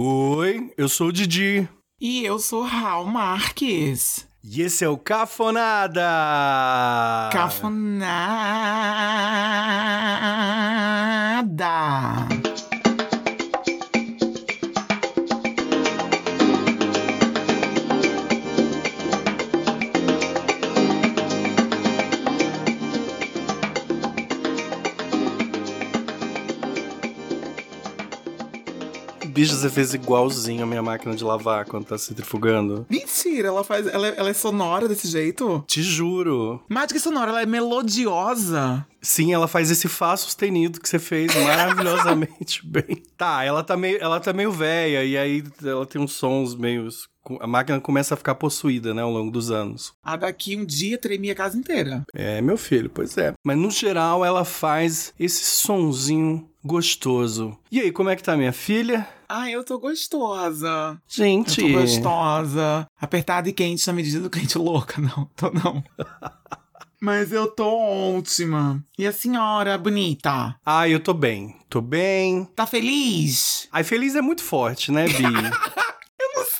Oi, eu sou o Didi. E eu sou Raul Marques. E esse é o Cafonada! Cafonada! Bicho, você fez igualzinho a minha máquina de lavar quando tá centrifugando. Mentira, ela faz. Ela, ela é sonora desse jeito? Te juro. Mágica sonora, ela é melodiosa. Sim, ela faz esse Fá sustenido que você fez maravilhosamente bem. Tá, ela tá meio, ela tá meio velha e aí ela tem uns sons meio. A máquina começa a ficar possuída, né, ao longo dos anos. A daqui um dia tremia a casa inteira. É, meu filho, pois é. Mas no geral ela faz esse sonzinho gostoso. E aí, como é que tá minha filha? Ah, eu tô gostosa. Gente. Eu tô gostosa. Apertada e quente na medida do quente louca. Não, tô não. Mas eu tô ótima. E a senhora, bonita? Ah, eu tô bem. Tô bem. Tá feliz? Ai, feliz é muito forte, né, Bi?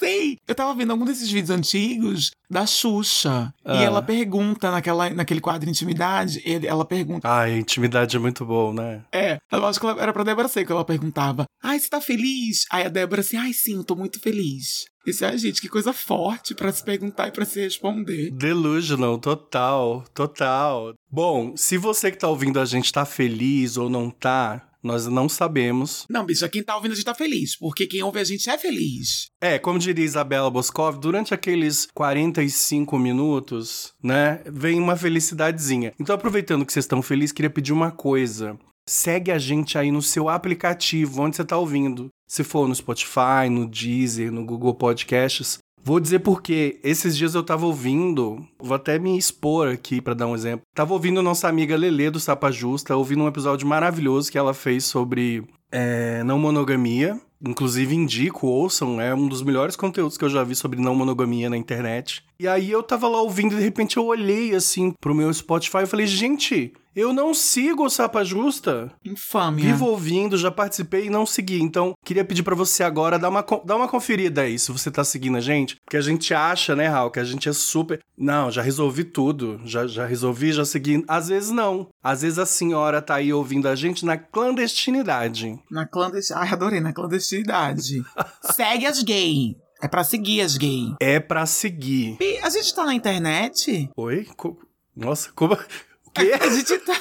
eu sei. Eu tava vendo algum desses vídeos antigos da Xuxa. Ah. E ela pergunta naquela, naquele quadro Intimidade, ele, ela pergunta. Ai, intimidade é muito bom, né? É. Eu acho que ela, era pra Débora Seco, ela perguntava. Ai, você tá feliz? Aí a Débora assim, ai sim, tô muito feliz. Isso é, gente, que coisa forte para se perguntar e para se responder. Delusional, total, total. Bom, se você que tá ouvindo a gente tá feliz ou não tá, nós não sabemos. Não, bicho, quem tá ouvindo a gente tá feliz, porque quem ouve a gente é feliz. É, como diria Isabela Boscov, durante aqueles 45 minutos, né, vem uma felicidadezinha. Então, aproveitando que vocês estão felizes, queria pedir uma coisa. Segue a gente aí no seu aplicativo, onde você está ouvindo. Se for no Spotify, no Deezer, no Google Podcasts. Vou dizer porque esses dias eu tava ouvindo, vou até me expor aqui para dar um exemplo. Tava ouvindo nossa amiga Lele do Sapa Justa, ouvindo um episódio maravilhoso que ela fez sobre é, não monogamia. Inclusive indico, ouçam, é um dos melhores conteúdos que eu já vi sobre não monogamia na internet. E aí eu tava lá ouvindo e de repente eu olhei assim pro meu Spotify e falei, gente, eu não sigo o Sapa Justa. Infâmia. Vivo ouvindo, já participei e não segui. Então, queria pedir para você agora dar uma, dar uma conferida aí, se você tá seguindo a gente. Porque a gente acha, né, Raul, que a gente é super. Não, já resolvi tudo. Já, já resolvi, já segui. Às vezes não. Às vezes a senhora tá aí ouvindo a gente na clandestinidade. Na clandestinidade. Ai, adorei, na clandestinidade. Segue as gay. É pra seguir as gay. É pra seguir. E a gente tá na internet? Oi? Co Nossa, como. O quê? A gente tá.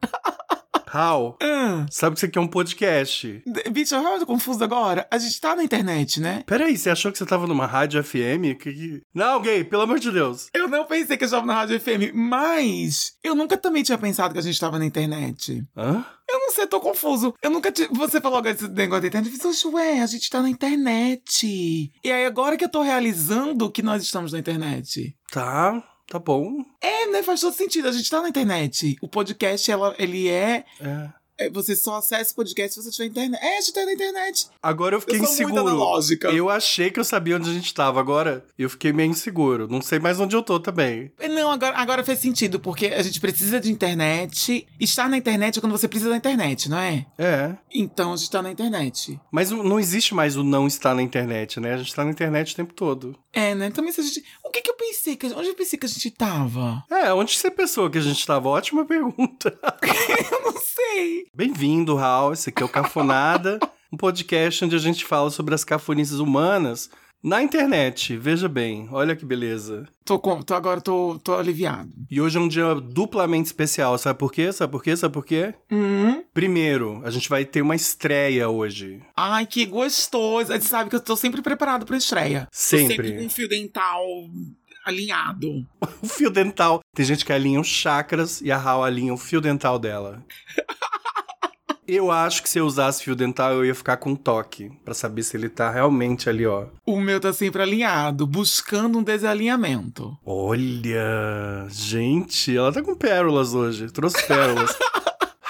Hal, uh. sabe que isso aqui é um podcast. Bicho, eu tô confuso agora. A gente tá na internet, né? Peraí, você achou que você tava numa rádio FM? Que... Não, gay, pelo amor de Deus. Eu não pensei que eu estava na rádio FM, mas eu nunca também tinha pensado que a gente tava na internet. Hã? Eu não sei, tô confuso. Eu nunca tive. Você falou agora desse negócio da internet. Eu fiz, ué, a gente tá na internet. E aí, agora que eu tô realizando que nós estamos na internet. Tá. Tá bom. É, né? Faz todo sentido. A gente tá na internet. O podcast, ela, ele é. É. Você só acessa o podcast se você tiver internet. É, a gente tá na internet. Agora eu fiquei eu inseguro. Eu achei que eu sabia onde a gente tava. Agora eu fiquei meio inseguro. Não sei mais onde eu tô também. Não, agora, agora fez sentido, porque a gente precisa de internet. Estar na internet é quando você precisa da internet, não é? É. Então a gente tá na internet. Mas não existe mais o não estar na internet, né? A gente tá na internet o tempo todo. É, né? Também se a gente. O que que eu pensei? Que... Onde eu pensei que a gente tava? É, onde você pensou que a gente tava? Ótima pergunta. eu não sei. Bem-vindo, Raul. Esse aqui é o Cafonada, um podcast onde a gente fala sobre as cafonices humanas na internet. Veja bem, olha que beleza. Tô, com, tô agora tô, tô aliviado. E hoje é um dia duplamente especial. Sabe por quê? Sabe por quê? Sabe por quê? Uhum. Primeiro, a gente vai ter uma estreia hoje. Ai, que gostoso. Você sabe que eu tô sempre preparado pra estreia. Sempre. Tô sempre com fio dental alinhado. o fio dental. Tem gente que alinha os chakras e a Hal alinha o fio dental dela. Eu acho que se eu usasse fio dental, eu ia ficar com um toque. para saber se ele tá realmente ali, ó. O meu tá sempre alinhado, buscando um desalinhamento. Olha! Gente, ela tá com pérolas hoje. Trouxe pérolas.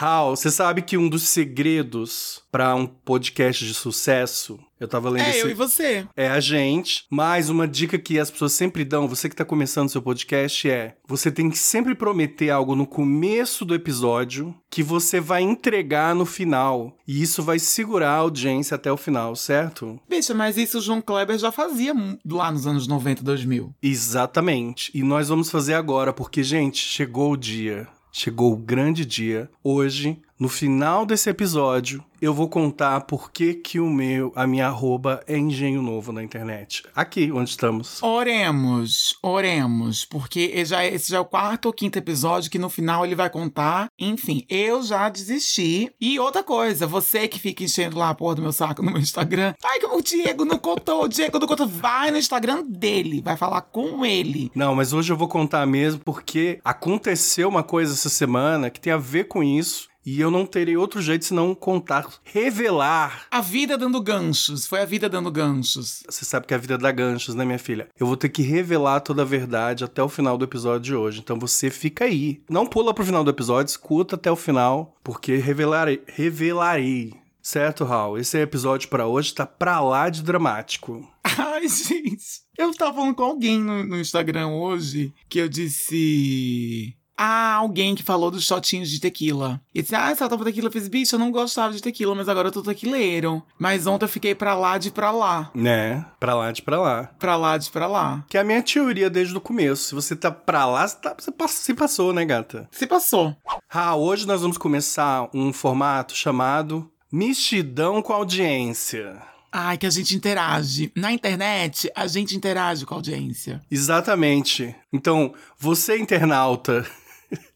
Hal, você sabe que um dos segredos para um podcast de sucesso eu tava lendo É, esse... eu e você. É a gente. Mas uma dica que as pessoas sempre dão, você que tá começando seu podcast, é: você tem que sempre prometer algo no começo do episódio que você vai entregar no final. E isso vai segurar a audiência até o final, certo? Bicha, mas isso o João Kleber já fazia lá nos anos 90, 2000. Exatamente. E nós vamos fazer agora, porque, gente, chegou o dia. Chegou o grande dia. Hoje, no final desse episódio, eu vou contar por que que o meu, a minha arroba é Engenho Novo na internet. Aqui, onde estamos. Oremos, oremos, porque é já- esse já é o quarto ou quinto episódio que no final ele vai contar. Enfim, eu já desisti. E outra coisa, você que fica enchendo lá a porra do meu saco no meu Instagram. Ai, que o Diego não contou, o Diego não contou. Vai no Instagram dele, vai falar com ele. Não, mas hoje eu vou contar mesmo porque aconteceu uma coisa essa semana que tem a ver com isso. E eu não terei outro jeito senão contar, revelar. A vida dando ganchos, foi a vida dando ganchos. Você sabe que a vida dá ganchos, né, minha filha? Eu vou ter que revelar toda a verdade até o final do episódio de hoje. Então você fica aí. Não pula pro final do episódio, escuta até o final, porque revelarei. Revelarei. Certo, Raul? Esse episódio pra hoje tá pra lá de dramático. Ai, gente. Eu tava falando com alguém no, no Instagram hoje que eu disse. Ah, alguém que falou dos shotinhos de tequila. E disse, ah, essa tava tequila. Eu fiz, bicho, eu não gostava de tequila, mas agora eu tô tequileiro. Mas ontem eu fiquei pra lá de pra lá. Né? Pra lá de pra lá. Pra lá de pra lá. Que é a minha teoria desde o começo. Se você tá pra lá, você, tá- você pass- se passou, né, gata? Se passou. Ah, hoje nós vamos começar um formato chamado Mexidão com Audiência. Ai, que a gente interage. Na internet, a gente interage com a audiência. Exatamente. Então, você internauta.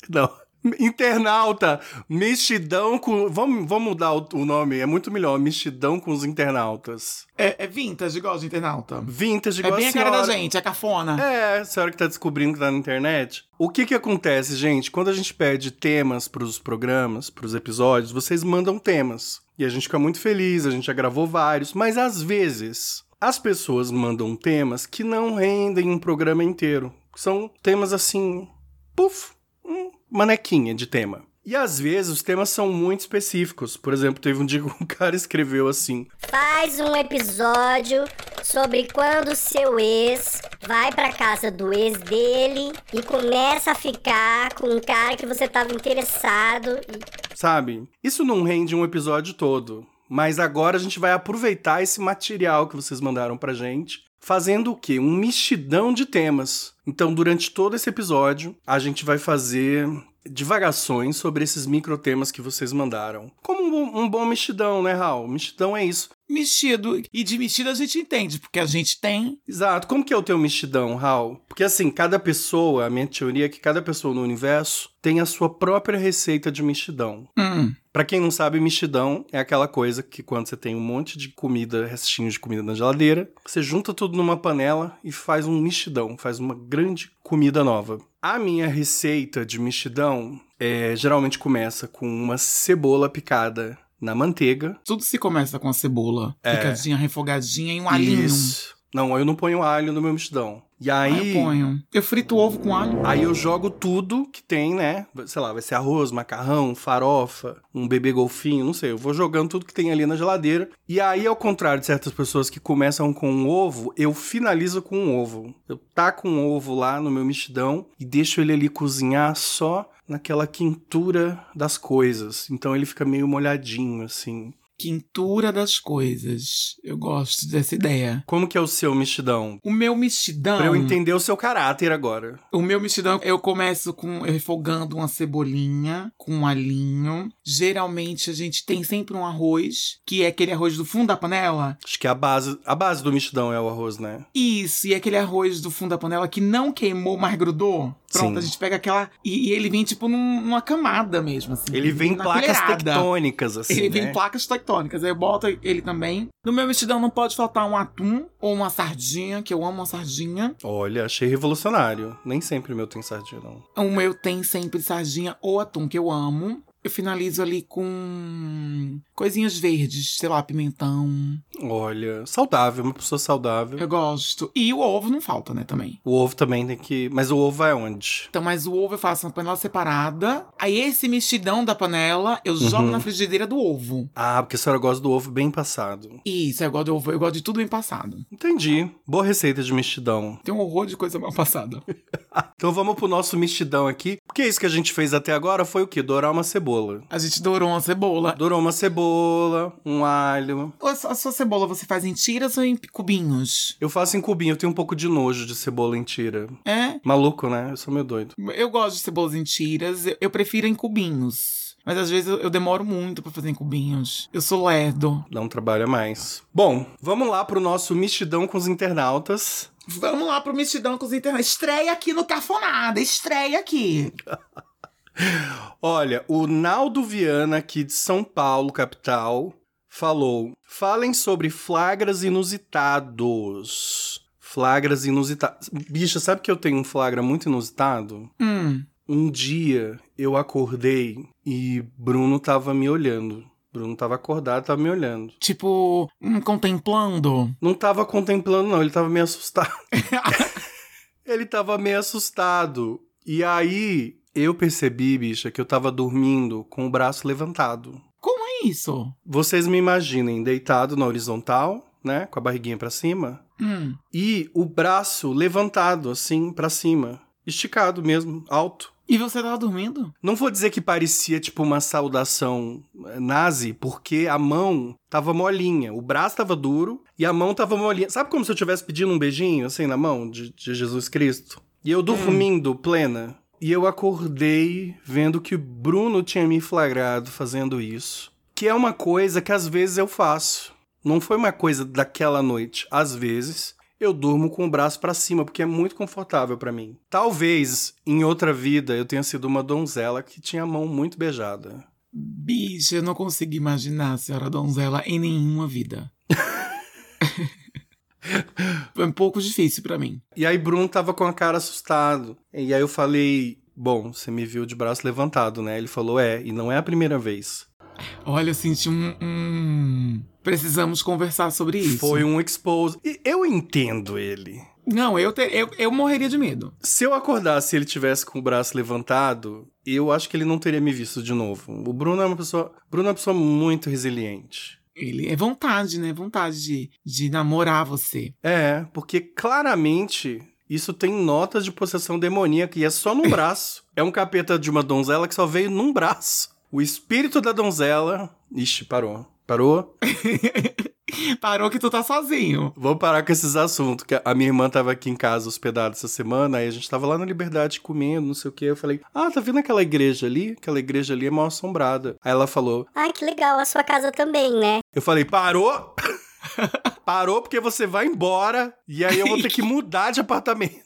Não. Internauta, mexidão com. Vamos, vamos mudar o, o nome, é muito melhor. Mexidão com os internautas. É, é vintage, igual de internauta. Vintage, É igual bem a a cara da gente, é cafona. É, a senhora que tá descobrindo que tá na internet. O que que acontece, gente? Quando a gente pede temas pros programas, pros episódios, vocês mandam temas. E a gente fica muito feliz, a gente já gravou vários, mas às vezes as pessoas mandam temas que não rendem um programa inteiro. São temas assim, puf, manequinha de tema. E às vezes os temas são muito específicos. Por exemplo, teve um dia que um cara escreveu assim: Faz um episódio sobre quando seu ex vai pra casa do ex dele e começa a ficar com um cara que você tava interessado. E Sabe? Isso não rende um episódio todo. Mas agora a gente vai aproveitar esse material que vocês mandaram pra gente, fazendo o quê? Um mexidão de temas. Então, durante todo esse episódio, a gente vai fazer divagações sobre esses microtemas que vocês mandaram. Como um, bom- um bom mexidão, né, Raul? Mexidão é isso. Mexido. E de mexido a gente entende, porque a gente tem. Exato. Como que é o teu mexidão, Raul? Porque assim, cada pessoa, a minha teoria é que cada pessoa no universo tem a sua própria receita de mexidão. Hum. Pra quem não sabe, mexidão é aquela coisa que quando você tem um monte de comida, restinhos de comida na geladeira, você junta tudo numa panela e faz um mexidão, faz uma grande comida nova. A minha receita de mexidão é, geralmente começa com uma cebola picada na manteiga. Tudo se começa com a cebola. É. Picadinha, refogadinha e um alhinho. Isso. Não, eu não ponho alho no meu mexidão. E Ah, aí, eu ponho. Eu frito ovo com alho. aí eu jogo tudo que tem, né? Sei lá, vai ser arroz, macarrão, farofa, um bebê golfinho, não sei. Eu vou jogando tudo que tem ali na geladeira. E aí, ao contrário de certas pessoas que começam com um ovo, eu finalizo com um ovo. Eu taco um ovo lá no meu mexidão e deixo ele ali cozinhar só naquela quintura das coisas. Então ele fica meio molhadinho, assim. Quintura das coisas. Eu gosto dessa ideia. Como que é o seu mexidão? O meu mexidão. Pra eu entender o seu caráter agora. O meu mexidão, eu começo com refogando uma cebolinha com um alhinho. Geralmente a gente tem sempre um arroz, que é aquele arroz do fundo da panela. Acho que a base, a base do mexidão é o arroz, né? Isso, e aquele arroz do fundo da panela que não queimou, mas grudou. Pronto, Sim. a gente pega aquela. E, e ele vem tipo num- numa camada mesmo, assim. Ele vem em placas colherada. tectônicas, assim, Ele vem né? em placas tectônicas. Aí eu boto ele também. No meu mexidão não pode faltar um atum ou uma sardinha, que eu amo uma sardinha. Olha, achei revolucionário. Nem sempre o meu tem sardinha, não. O meu tem sempre sardinha ou atum, que eu amo. Eu finalizo ali com coisinhas verdes, sei lá, pimentão. Olha, saudável, uma pessoa saudável. Eu gosto. E o ovo não falta, né, também. O ovo também tem que. Mas o ovo vai onde? Então, mas o ovo eu faço na panela separada. Aí esse mexidão da panela eu jogo na frigideira do ovo. Ah, porque a senhora gosta do ovo bem passado. Isso, eu gosto de ovo, eu gosto de tudo bem passado. Entendi. Boa receita de mexidão. Tem um horror de coisa mal passada. Então vamos pro nosso mexidão aqui. Porque isso que a gente fez até agora foi o quê? Dourar uma cebola. A gente dourou uma cebola. Dourou uma cebola, um alho. A sua cebola você faz em tiras ou em cubinhos? Eu faço em cubinho, eu tenho um pouco de nojo de cebola em tira. É? Maluco, né? Eu sou meio doido. Eu gosto de cebolas em tiras, eu- prefiro em cubinhos. Mas às vezes eu, demoro muito pra fazer em cubinhos. Eu sou lerdo. Dá um trabalho a mais. Bom, vamos lá pro nosso mexidão com os internautas. Vamos lá pro Mexidão com os internet. Estreia aqui no Cafonada, estreia aqui. Olha, o Naldo Viana, aqui de São Paulo, capital, falou: falem sobre flagras inusitados. Flagras inusitados. Bicha, sabe que eu tenho um flagra muito inusitado? Hum. Um dia eu acordei e Bruno tava me olhando. Bruno tava acordado, tava me olhando. Tipo, hum, contemplando. Não tava contemplando, não, ele tava meio assustado. ele tava meio assustado. E aí eu percebi, bicha, que eu tava dormindo com o braço levantado. Como é isso? Vocês me imaginem deitado na horizontal, né, com a barriguinha pra cima, Hum. e o braço levantado assim pra cima, esticado mesmo, alto. E você tava dormindo? Não vou dizer que parecia tipo uma saudação eh, nazi, porque a mão tava molinha, o braço tava duro e a mão tava molinha. Sabe como se eu estivesse pedindo um beijinho assim na mão de, de Jesus Cristo? E eu dormindo plena. E eu acordei vendo que o Bruno tinha me flagrado fazendo isso. Que é uma coisa que às vezes eu faço. Não foi uma coisa daquela noite. Às vezes eu durmo com o braço pra cima, porque é muito confortável pra mim. Talvez em outra vida eu tenha sido uma donzela que tinha a mão muito beijada. Bicho, eu não consigo imaginar a senhora donzela em nenhuma vida. Foi um pouco difícil pra mim. E aí Bruno tava com a cara assustado. E aí eu falei: Bom, você me viu de braço levantado, né? Ele falou: É, e não é a primeira vez. Olha, eu senti um. um- Precisamos conversar sobre isso. Foi um expose. E eu entendo ele. Não, eu, te- eu, eu morreria de medo. Se eu acordasse e ele tivesse com o braço levantado, eu acho que ele não teria me visto de novo. O Bruno é uma pessoa. Bruno é uma pessoa muito resiliente. Ele é vontade, né? Vontade de, de namorar você. É, porque claramente isso tem notas de possessão demoníaca e é só num braço. É um capeta de uma donzela que só veio num braço. O espírito da donzela. Ixi, parou. Parou? Parou que tu tá sozinho. Vou parar com esses assuntos. Que a minha irmã tava aqui em casa hospedada essa semana, aí a gente tava lá na Liberdade comendo, não sei o que. Eu falei, ah, tá vendo aquela igreja ali? Aquela igreja ali é mal assombrada. Aí ela falou, Ai, que legal, a sua casa também, né? eu falei, parou? parou porque você vai embora e aí eu vou ter que mudar de apartamento.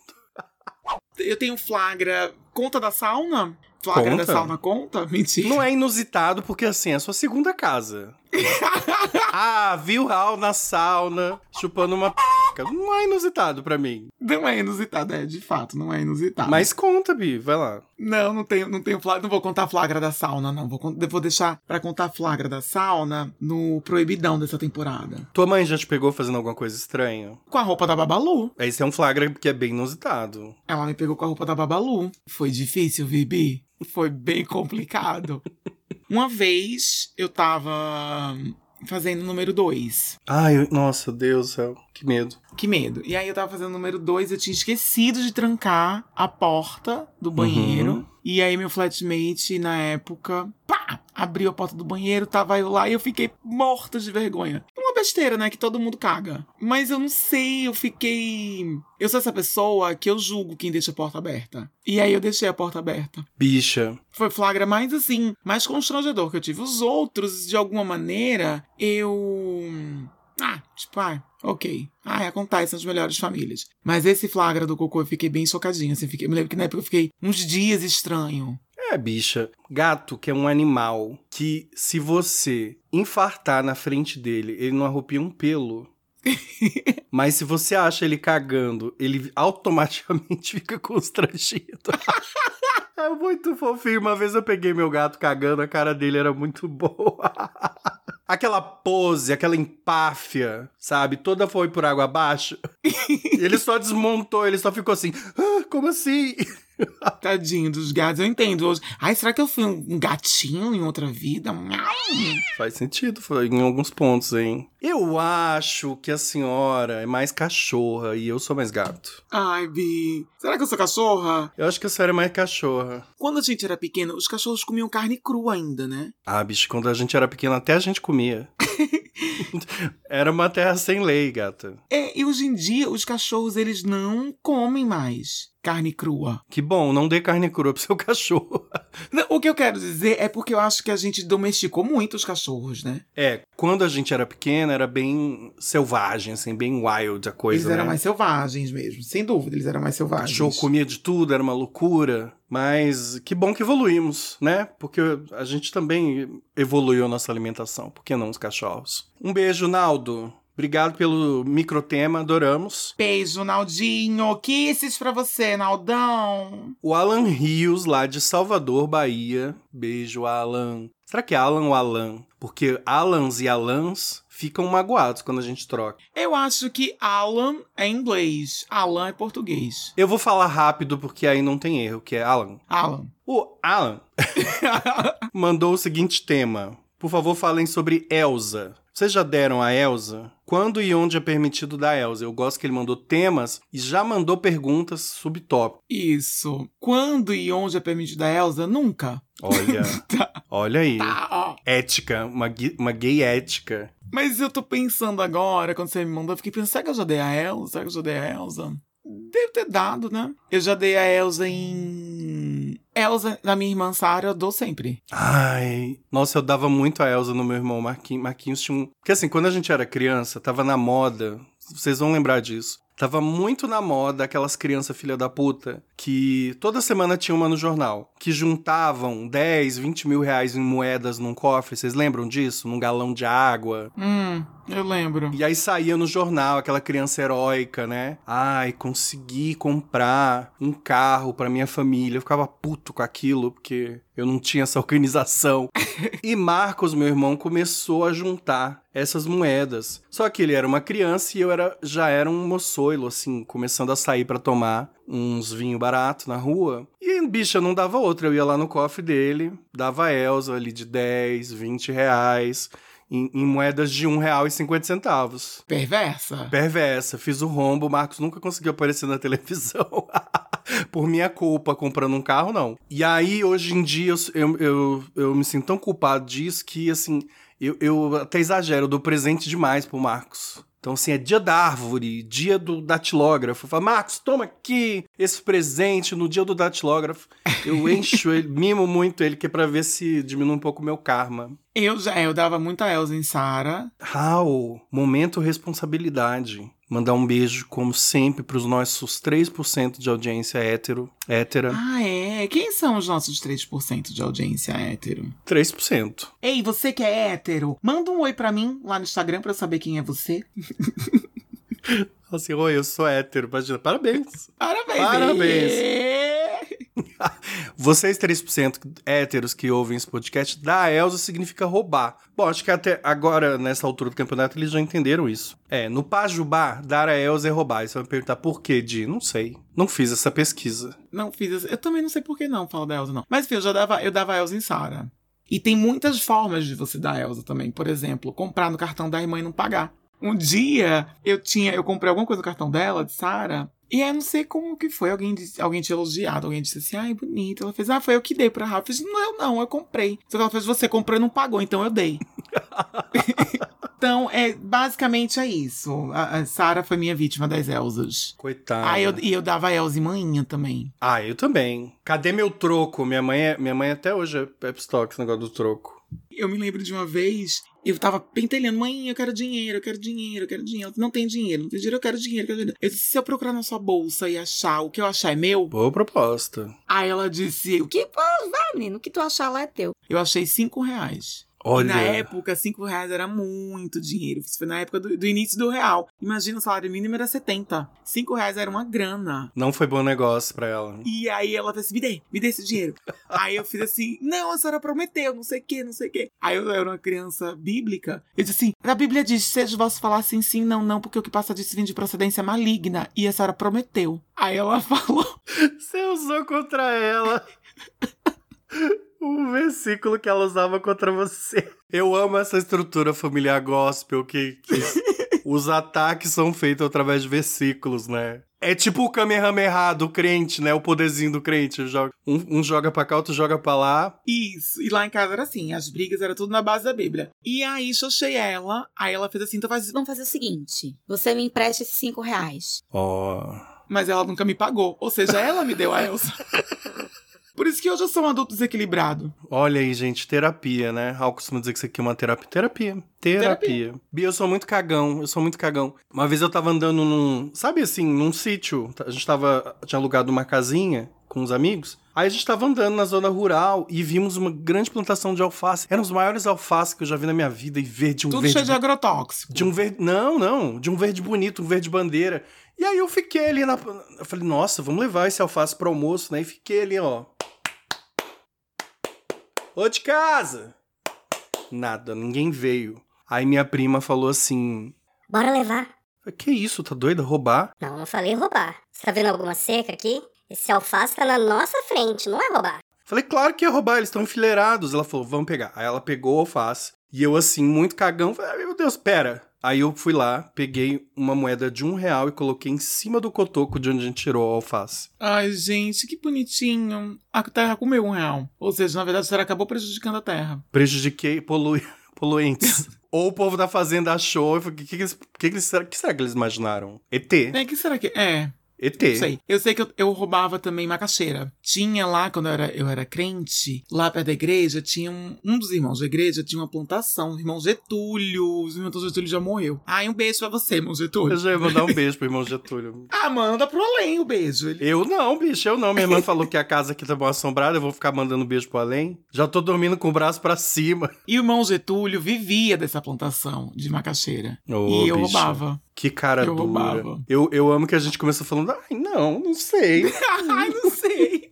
Eu tenho flagra. Conta da sauna? Flagra Conta. da sauna conta? Mentira. Não é inusitado porque assim, é a sua segunda casa. ah, viu Raul na sauna, chupando uma p. Não é inusitado pra mim. Não é inusitado, é, de fato, não é inusitado. Mas conta, Bi, vai lá. Não, não tenho, não tenho flagra, não vou contar flagra da sauna, não. Vou, vou deixar pra contar flagra da sauna no proibidão dessa temporada. Tua mãe já te pegou fazendo alguma coisa estranha? Com a roupa da Babalu. Esse é um flagra que é bem inusitado. Ela me pegou com a roupa da Babalu. Foi difícil, Vibi. Foi bem complicado. Uma vez eu tava fazendo o número 2. Ai, nossa, Deus do céu, que medo. Que medo. E aí eu tava fazendo o número 2, eu tinha esquecido de trancar a porta do banheiro. Uhum. E aí meu flatmate, na época, pá, abriu a porta do banheiro, tava eu lá e eu fiquei morta de vergonha. Uma besteira, né, que todo mundo caga. Mas eu não sei, eu fiquei... Eu sou essa pessoa que eu julgo quem deixa a porta aberta. E aí eu deixei a porta aberta. Bicha, Foi flagra mais assim, mais constrangedor que eu tive. Os outros, de alguma maneira, eu. Ah, tipo, ah, ok. Ah, acontece nas melhores famílias. Mas esse flagra do cocô eu fiquei bem chocadinha. Assim, fiquei, eu me lembro que na época eu fiquei uns dias estranho. É, bicha. Gato, que é um animal que, se você infartar na frente dele, ele não arrupia um pelo. Mas se você acha ele cagando, ele automaticamente fica constrangido. É muito fofinho. Uma vez eu peguei meu gato cagando, a cara dele era muito boa. Aquela pose, aquela empáfia, sabe? Toda foi por água abaixo. ele só desmontou, ele só ficou assim, ah, como assim? Tadinho dos gatos, eu entendo hoje. Ai, será que eu fui um gatinho em outra vida? Faz sentido, foi em alguns pontos, hein? Eu acho que a senhora é mais cachorra e eu sou mais gato. Ai, Bi. Será que eu sou cachorra? Eu acho que a senhora é mais cachorra. Quando a gente era pequeno, os cachorros comiam carne crua ainda, né? Ah, bicho, quando a gente era pequeno, até a gente comia. Era uma terra sem lei, gata. É, e hoje em dia os cachorros eles não comem mais carne crua. Que bom, não dê carne crua pro seu cachorro. O que eu quero dizer é porque eu acho que a gente domesticou muito os cachorros, né? É, quando a gente era pequena era bem selvagem, assim, bem wild a coisa, Eles eram né? mais selvagens mesmo, sem dúvida, eles eram mais O selvagens. cachorro comia de tudo, era uma loucura. Mas que bom que evoluímos, né? Porque a gente também evoluiu a nossa alimentação. Por que não os cachorros? Um beijo, Naldo. Obrigado pelo microtema, adoramos. Beijo, Naldinho. Kisses pra você, Naldão. O Alan Rios, lá de Salvador, Bahia. Beijo, Alan. Será que é Alan ou Alan? Porque Alans e Alans ficam magoados quando a gente troca. Eu acho que Alan é inglês, Alan é português. Eu vou falar rápido porque aí não tem erro, que é Alan. Alan. O Alan mandou o seguinte tema. Por favor, falem sobre Elsa. Vocês já deram a Elsa? Quando e onde é permitido dar Elsa? Eu gosto que ele mandou temas e já mandou perguntas subtópicos. Isso. Quando e onde é permitida a Elsa? Nunca. Olha, Tá, olha aí. tá. Ética, uma, uma gay ética. Mas eu tô pensando agora, quando você me mandou, eu fiquei pensando, será que eu já dei a Elsa? Será que eu já dei a Elsa? Devo ter dado, né? Eu já dei a Elsa em. Elsa, na minha irmã Sara, eu dou sempre. Ai, nossa, eu dava muito a Elsa no meu irmão Marquinhos. Marquinhos tinha um. Porque assim, quando a gente era criança, tava na moda. Vocês vão lembrar disso. Tava muito na moda aquelas crianças filha da puta que toda semana tinha uma no jornal. Que juntavam 10, 20 mil reais em moedas num cofre. Vocês lembram disso? Num galão de água. Hum, eu lembro. E aí saía no jornal aquela criança heróica, né? Ai, consegui comprar um carro pra minha família. Eu ficava puto com aquilo, porque eu não tinha essa organização. e Marcos, meu irmão, começou a juntar essas moedas. Só que ele era uma criança e eu era, já era um moçoilo, assim, começando a sair pra tomar uns vinho barato na rua. E, bicha, não dava outra. Eu ia lá no cofre dele, dava a Elsa ali de 10, 20 reais em, em moedas de um real e cinquenta centavos. Perversa? Perversa, fiz o rombo, o Marcos nunca conseguiu aparecer na televisão. Por minha culpa, comprando um carro, não. E aí, hoje em dia, eu, eu, eu, eu me sinto tão culpado disso que, assim, eu, eu até exagero, eu dou presente demais pro Marcos. Então, assim, é dia da árvore, dia do datilógrafo. Eu falo, Marcos, toma aqui esse presente no dia do datilógrafo. Eu encho ele, mimo muito ele, que é pra ver se diminui um pouco o meu karma. Eu já, eu dava muita Elsa em Sara. Raul, momento responsabilidade. Mandar um beijo, como sempre, pros nossos 3% de audiência hétero. Hétera. Ah, é? Quem são os nossos 3% de audiência hétero? 3%. Ei, você que é hétero, manda um oi pra mim lá no Instagram pra eu saber quem é você. Assim, oi, eu sou hétero. Imagina, parabéns. Parabéns! Parabéns. Vocês 3% héteros que ouvem esse podcast, dar a Elsa significa roubar. Bom, acho que até agora, nessa altura do campeonato, eles já entenderam isso. É, no Pajubá, dar a Elsa é roubar. E você vai me perguntar por quê, Di? Não sei. Não fiz essa pesquisa. Não fiz essa- Eu também não sei por que não falo da Elsa, não. Mas enfim, eu já dava, eu dava Elsa em Sara. E tem muitas formas de você dar Elsa também. Por exemplo, comprar no cartão da irmã e não pagar. Um dia eu tinha, eu comprei alguma coisa no cartão dela, de Sara. E aí eu não sei como que foi. Alguém, disse, alguém tinha elogiado, alguém disse assim, ai, bonito. Ela fez, ah, foi eu que dei pra Rafa. Eu disse, não, eu não, eu comprei. Só que ela fez, você comprou e não pagou, então eu dei. então, é, basicamente é isso. A, a Sara foi minha vítima das Elsas. Coitada. Ah, eu, e eu dava Elsa em manhinha também. Ah, eu também. Cadê meu troco? Minha mãe, é- minha mãe até hoje é pep stock, esse negócio do troco. Eu me lembro de uma vez, eu tava pentelhando, mãe, eu quero dinheiro, eu quero dinheiro, eu quero dinheiro. Não tem dinheiro, não tem dinheiro, eu quero dinheiro, eu quero dinheiro. Eu disse, se eu procurar na sua bolsa e achar o que eu achar é meu? Boa proposta. Aí ela disse, o que? Pô, vai, menino, o que tu achar lá é teu. Eu achei cinco reais. Olha. Na época, 5 reais era muito dinheiro. Isso foi na época do, do início do real. Imagina, o salário mínimo era 70. 5 reais era uma grana. Não foi bom negócio pra ela. E aí ela fez assim, me dê, me dê esse dinheiro. aí eu fiz assim, não, a senhora prometeu, não sei o que, não sei o que. Aí eu era uma criança bíblica. Eu disse assim, a Bíblia diz, seja vosso falar sim, sim, não, não, porque o que passa disso vem de procedência maligna. E a senhora prometeu. Aí ela falou, Você usou contra ela. Um versículo que ela usava contra você. Eu amo essa estrutura familiar gospel que, que os ataques são feitos através de versículos, né? É tipo o Kamehameha do crente, né? O poderzinho do crente. Um, um joga pra cá, outro joga pra lá. Isso. E lá em casa era assim, as brigas eram tudo na base da Bíblia. E aí xoxei ela, aí ela fez assim, então faz. Vamos fazer o seguinte: você me empresta esses cinco reais. Ó. Mas ela nunca me pagou. Ou seja, ela me deu a Elsa. Por isso que hoje eu sou um adulto desequilibrado. Olha aí, gente, terapia, né? Raul costuma dizer que isso aqui é uma terapia. Terapia. Terapia. Bia, eu sou muito cagão, eu sou muito cagão. Uma vez eu tava andando num, sabe assim, num sítio. A gente tava, tinha alugado uma casinha com os amigos. Aí a gente tava andando na zona rural e vimos uma grande plantação de alface. Eram os maiores alfaces que eu já vi na minha vida e verde, um Tudo verde cheio de agrotóxico. de um verde. Não, não. De um verde bonito, um verde bandeira. E aí eu fiquei ali na. Eu falei, nossa, vamos levar esse alface pro almoço, né? E fiquei ali, ó. Ô de casa! Nada, ninguém veio. Aí minha prima falou assim: Bora levar. "Ah, Que isso, tá doida? Roubar? Não, não falei roubar. Você tá vendo alguma seca aqui? Esse alface tá na nossa frente, não é roubar. Falei, claro que ia roubar, eles estão enfileirados. Ela falou, vamos pegar. Aí ela pegou o alface. E eu, assim, muito cagão, falei, ai, meu Deus, pera. Aí eu fui lá, peguei uma moeda de um real e coloquei em cima do cotoco de onde a gente tirou o alface. Ai, gente, que bonitinho. A terra comeu um real. Ou seja, na verdade, a senhora acabou prejudicando a terra. Prejudiquei polui, poluentes. Ou o povo da fazenda achou, o que, que, que, que, será- que será que eles imaginaram? ET. É, que será que. É, ET. não sei. Eu sei que eu, eu roubava também macaxeira. Tinha lá, quando eu era, eu era crente, lá perto da igreja, tinha um, um dos irmãos da igreja, tinha uma plantação. O irmão Getúlio. O irmão Getúlio já morreu. Ai, um beijo pra você, irmão Eu Getúlio. já ia mandar um beijo pro irmão Getúlio. Ah, manda pro além o beijo. Ele... Eu não, bicho, eu não. Minha irmã falou que a casa aqui tá bom assombrada, eu vou ficar mandando beijo pro além. Já tô dormindo com o braço pra cima. E o irmão Getúlio vivia dessa plantação de macaxeira. Ô, e eu bicho. roubava. Que cara Eu dura. roubava. Eu, eu amo que a gente começou falando, ai, não, não sei. Ai, não sei.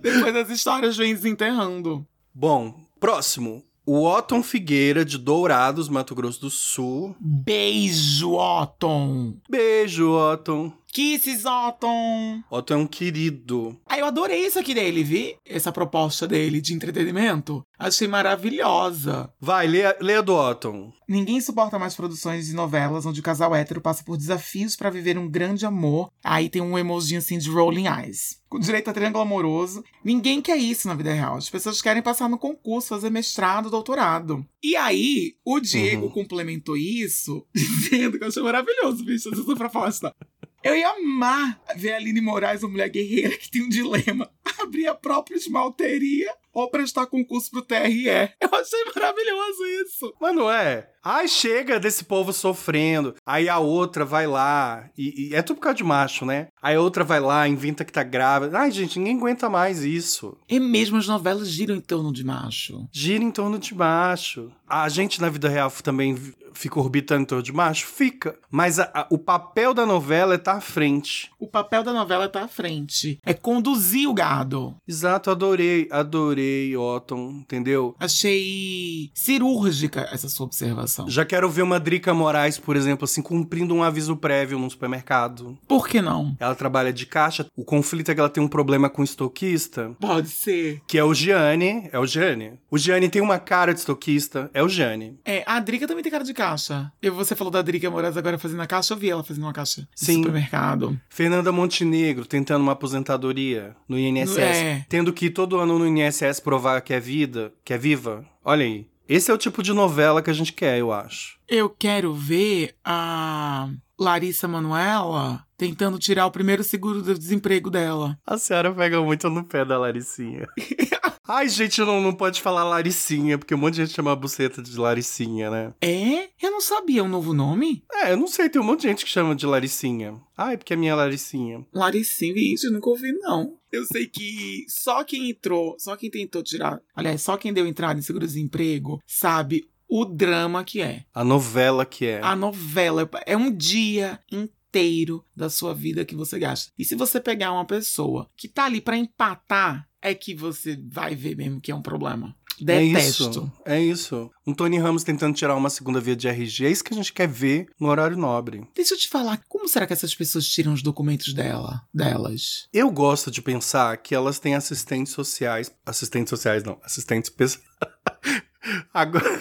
Depois das histórias vem desenterrando. Bom, próximo. O Otton Figueira, de Dourados, Mato Grosso do Sul. Beijo, Otton. Beijo, Otton. Kisses, Otton. Otton é um querido. Aí eu adorei isso aqui dele, vi? Essa proposta dele de entretenimento. Achei maravilhosa. Vai, leia, leia do Otton. Ninguém suporta mais produções de novelas onde o casal hétero passa por desafios pra viver um grande amor. Aí tem um emojinho assim de rolling eyes. Com direito a triângulo amoroso. Ninguém quer isso na vida real. As pessoas querem passar no concurso, fazer mestrado, doutorado. E aí, o Diego Uhum. complementou isso dizendo que eu achei maravilhoso, bicho, essa proposta. Eu ia amar ver a Aline Moraes, uma mulher guerreira que tem um dilema. Abrir a própria esmalteria ou prestar concurso pro TRE. Eu achei maravilhoso isso. Mas não é? Ai, chega desse povo sofrendo. Aí a outra vai lá. E, e é tudo por causa de macho, né? Aí a outra vai lá, inventa que tá grávida. Ai, gente, ninguém aguenta mais isso. E mesmo as novelas giram em torno de macho. Gira em torno de macho. A gente na vida real também fica orbitando em torno de macho? Fica. Mas a- a- o papel da novela é estar à frente. O papel da novela tá à frente. É conduzir o gado. Exato, adorei, adorei, Otton, entendeu? Achei cirúrgica essa sua observação. Já quero ver uma Drica Moraes, por exemplo, assim, cumprindo um aviso prévio num supermercado. Por que não? Ela trabalha de caixa. O conflito é que ela tem um problema com o estoquista, Pode ser. que é o Gianni. É o Gianni. O Gianni tem uma cara de estoquista. É o Gianni. É, a Drica também tem cara de caixa. E você falou da Drica Moraes agora fazendo a caixa, eu vi ela fazendo uma caixa de Sim. supermercado. Fernanda Montenegro tentando uma aposentadoria no INSS. É. Tendo que ir todo ano no INSS provar que é vida, que é viva. Olha aí. Esse é o tipo de novela que a gente quer, eu acho. Eu quero ver a Larissa Manuela tentando tirar o primeiro seguro do desemprego dela. A senhora pega muito no pé da Laricinha. Ai, gente, não, não pode falar Laricinha, porque um monte de gente chama a buceta de Laricinha, né? É? Eu não sabia um novo nome. É, eu não sei, tem um monte de gente que chama de Laricinha. Ai, porque é minha Laricinha. Laricinha, isso eu nunca ouvi, não. Eu sei que só quem entrou, só quem tentou tirar, aliás, só quem deu entrada em seguro-desemprego sabe o drama que é. A novela que é. A novela é um dia inteiro da sua vida que você gasta. E se você pegar uma pessoa que tá ali pra empatar, é que você vai ver mesmo que é um problema. É Detesto. isso, é isso. Um Tony Ramos tentando tirar uma segunda via de RG, é isso que a gente quer ver no horário nobre. Deixa eu te falar, como será que essas pessoas tiram os documentos dela, delas? Eu gosto de pensar que elas têm assistentes sociais. Assistentes sociais, não. Assistentes pessoais. Agora.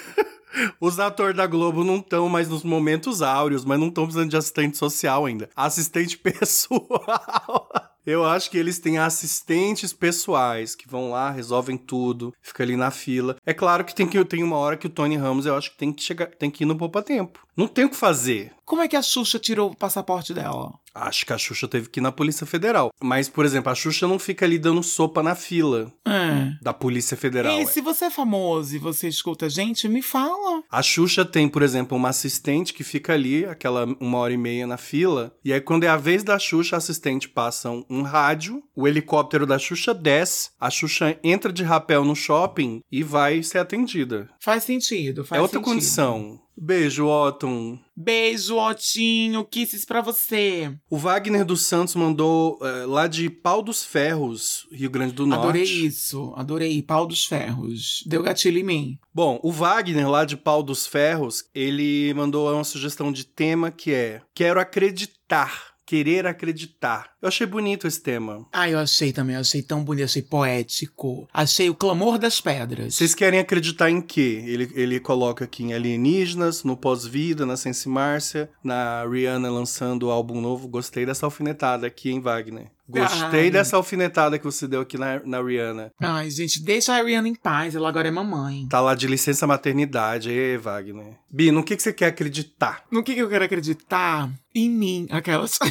Os atores da Globo não estão mais nos momentos áureos, mas não estão precisando de assistente social ainda. Assistente pessoal. Eu acho que eles têm assistentes pessoais que vão lá, resolvem tudo, fica ali na fila. É claro que tem que tem uma hora que o Tony Ramos, eu acho que tem que chegar, tem que ir no poupa tempo. Não tem o que fazer. Como é que a Xuxa tirou o passaporte dela? Acho que a Xuxa teve que ir na Polícia Federal. Mas, por exemplo, a Xuxa não fica ali dando sopa na fila É. da Polícia Federal. E se você é famoso e você escuta a gente, me fala. A Xuxa tem, por exemplo, uma assistente que fica ali, aquela uma hora e meia na fila, e aí quando é a vez da Xuxa, a assistente passa um, um rádio, o helicóptero da Xuxa desce, a Xuxa entra de rapel no shopping e vai ser atendida. Faz sentido, faz é outra sentido. condição. Beijo, Otton. Beijo, Otinho, kisses pra você. O Wagner dos Santos mandou eh, lá de Pau dos Ferros, Rio Grande do Norte. Adorei isso, adorei. Pau dos ferros. Deu gatilho em mim. Bom, o Wagner, lá de Pau dos Ferros, ele mandou uma sugestão de tema que é Quero acreditar. Querer acreditar. Eu achei bonito esse tema. Ah, eu achei também, eu achei tão bonito, achei poético. Achei o clamor das pedras. Vocês querem acreditar em quê? Ele, ele coloca aqui em alienígenas, no pós-vida, na Sense Márcia, na Rihanna lançando o álbum novo. Gostei dessa alfinetada aqui, hein, Wagner? Gostei Ai. dessa alfinetada que você deu aqui na, na Rihanna. Ai, gente, deixa a Ariana em paz, ela agora é mamãe. Tá lá de licença maternidade, ê, Wagner. Bi, no que, que você quer acreditar? No que, que eu quero acreditar? Em mim, aquelas.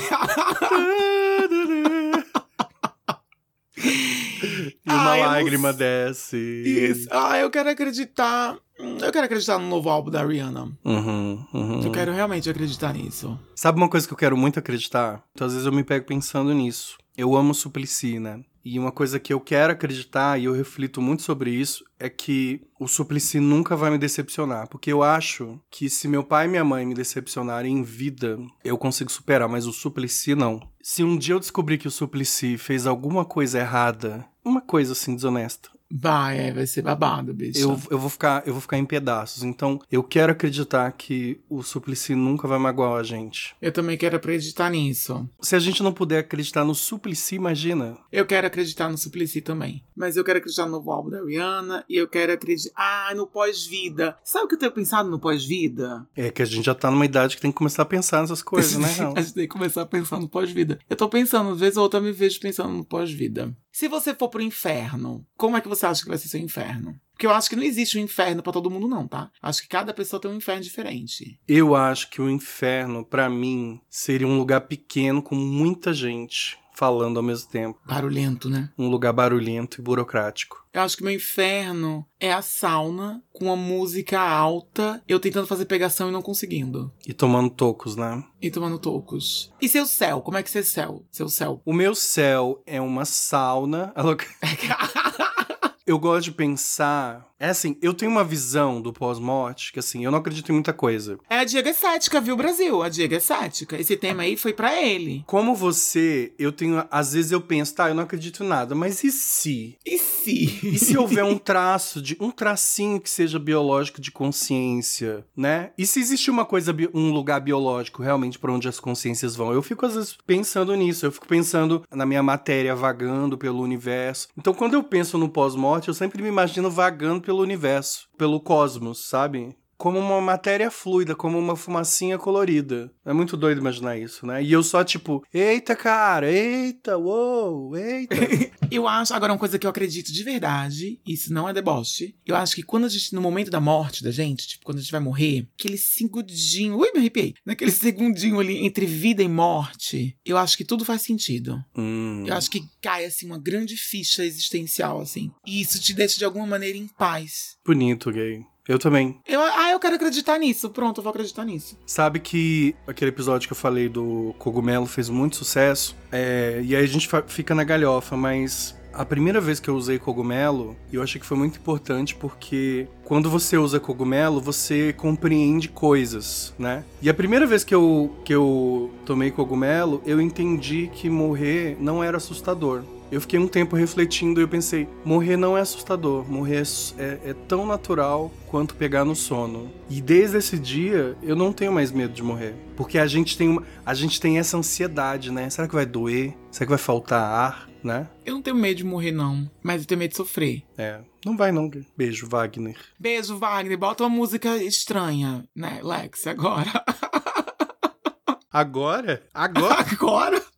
E uma Ai, não lágrima desce. Isso. Ah, eu quero acreditar. Hum, Eu quero acreditar no novo álbum da Rihanna. Uhum, uhum. Eu quero realmente acreditar nisso. Sabe uma coisa que eu quero muito acreditar? Então, às vezes eu me pego pensando nisso. Eu amo Suplicy, né? E uma coisa que eu quero acreditar, e eu reflito muito sobre isso, é que o Suplicy nunca vai me decepcionar. Porque eu acho que se meu pai e minha mãe me decepcionarem em vida, eu consigo superar, mas o Suplicy não. Se um dia eu descobrir que o Suplicy fez alguma coisa errada, uma coisa assim desonesta, Vai, é, vai ser babado, bicho. eu, eu, vou ficar, eu vou ficar em pedaços. Então, eu quero acreditar que o Suplicy nunca vai magoar a gente. Eu também quero acreditar nisso. Se a gente não puder acreditar no Suplicy, imagina. Eu quero acreditar no Suplicy também. Mas eu quero acreditar no novo álbum da Rihanna. E eu quero acreditar. Ah, no pós-vida. Sabe o que eu tenho pensado no pós-vida? É que a gente já tá numa idade que tem que começar a pensar nessas coisas, né? A gente tem que começar a pensar no pós-vida. Eu tô pensando, às vezes ou outra eu me vejo pensando no pós-vida. Se você for pro inferno, como é que você acha que vai ser seu inferno? Porque eu acho que não existe um inferno pra todo mundo, não, tá? Acho que cada pessoa tem um inferno diferente. Eu acho que o inferno, pra mim, seria um lugar pequeno com muita gente falando ao mesmo tempo. Barulhento, né? Um lugar barulhento e burocrático. Eu acho que meu inferno é a sauna com a música alta, eu tentando fazer pegação e não conseguindo. E tomando tocos, né? E tomando tocos. E seu céu? Como é que é céu? Seu céu. O meu céu é uma sauna. Eu gosto de pensar. É assim, eu tenho uma visão do pós-morte que, assim, eu não acredito em muita coisa. É a Diego é cética, viu, Brasil? A Diego é cética. Esse tema aí foi pra ele. Como você, eu tenho. Às vezes eu penso, tá, eu não acredito em nada, mas e se? E se? E se houver um traço de. um tracinho que seja biológico de consciência, né? E se existe uma coisa, um lugar biológico realmente pra onde as consciências vão? Eu fico, às vezes, pensando nisso. Eu fico pensando na minha matéria vagando pelo universo. Então, quando eu penso no pós-morte, eu sempre me imagino vagando pelo universo, pelo cosmos, sabe? Como uma matéria fluida, como uma fumacinha colorida. É muito doido imaginar isso, né? E eu só, tipo, eita, cara, eita, uou, eita. Eu acho, agora, uma coisa que eu acredito de verdade, isso não é deboche. Eu acho que quando a gente, no momento da morte da gente, tipo, quando a gente vai morrer, aquele segundinho, ui, me arrepiei, naquele segundinho ali entre vida e morte, eu acho que tudo faz sentido. Hum. Eu acho que cai, assim, uma grande ficha existencial, assim. E isso te deixa, de alguma maneira, em paz. Bonito, gay. Eu também. Eu, ah, eu quero acreditar nisso. Pronto, eu vou acreditar nisso. Sabe que aquele episódio que eu falei do cogumelo fez muito sucesso? É, e aí a gente fica na galhofa, mas a primeira vez que eu usei cogumelo, eu achei que foi muito importante porque quando você usa cogumelo, você compreende coisas, né? E a primeira vez que eu, que eu tomei cogumelo, eu entendi que morrer não era assustador. Eu fiquei um tempo refletindo e eu pensei, morrer não é assustador, morrer é é, é tão natural quanto pegar no sono. E desde esse dia eu não tenho mais medo de morrer, porque a gente tem uma, a gente tem essa ansiedade, né? Será que vai doer? Será que vai faltar ar, né? Eu não tenho medo de morrer, não. Mas eu tenho medo de sofrer. É, não vai não. Beijo, Wagner. Beijo, Wagner. Bota uma música estranha, né, Lex, agora. Agora? Agora? agora?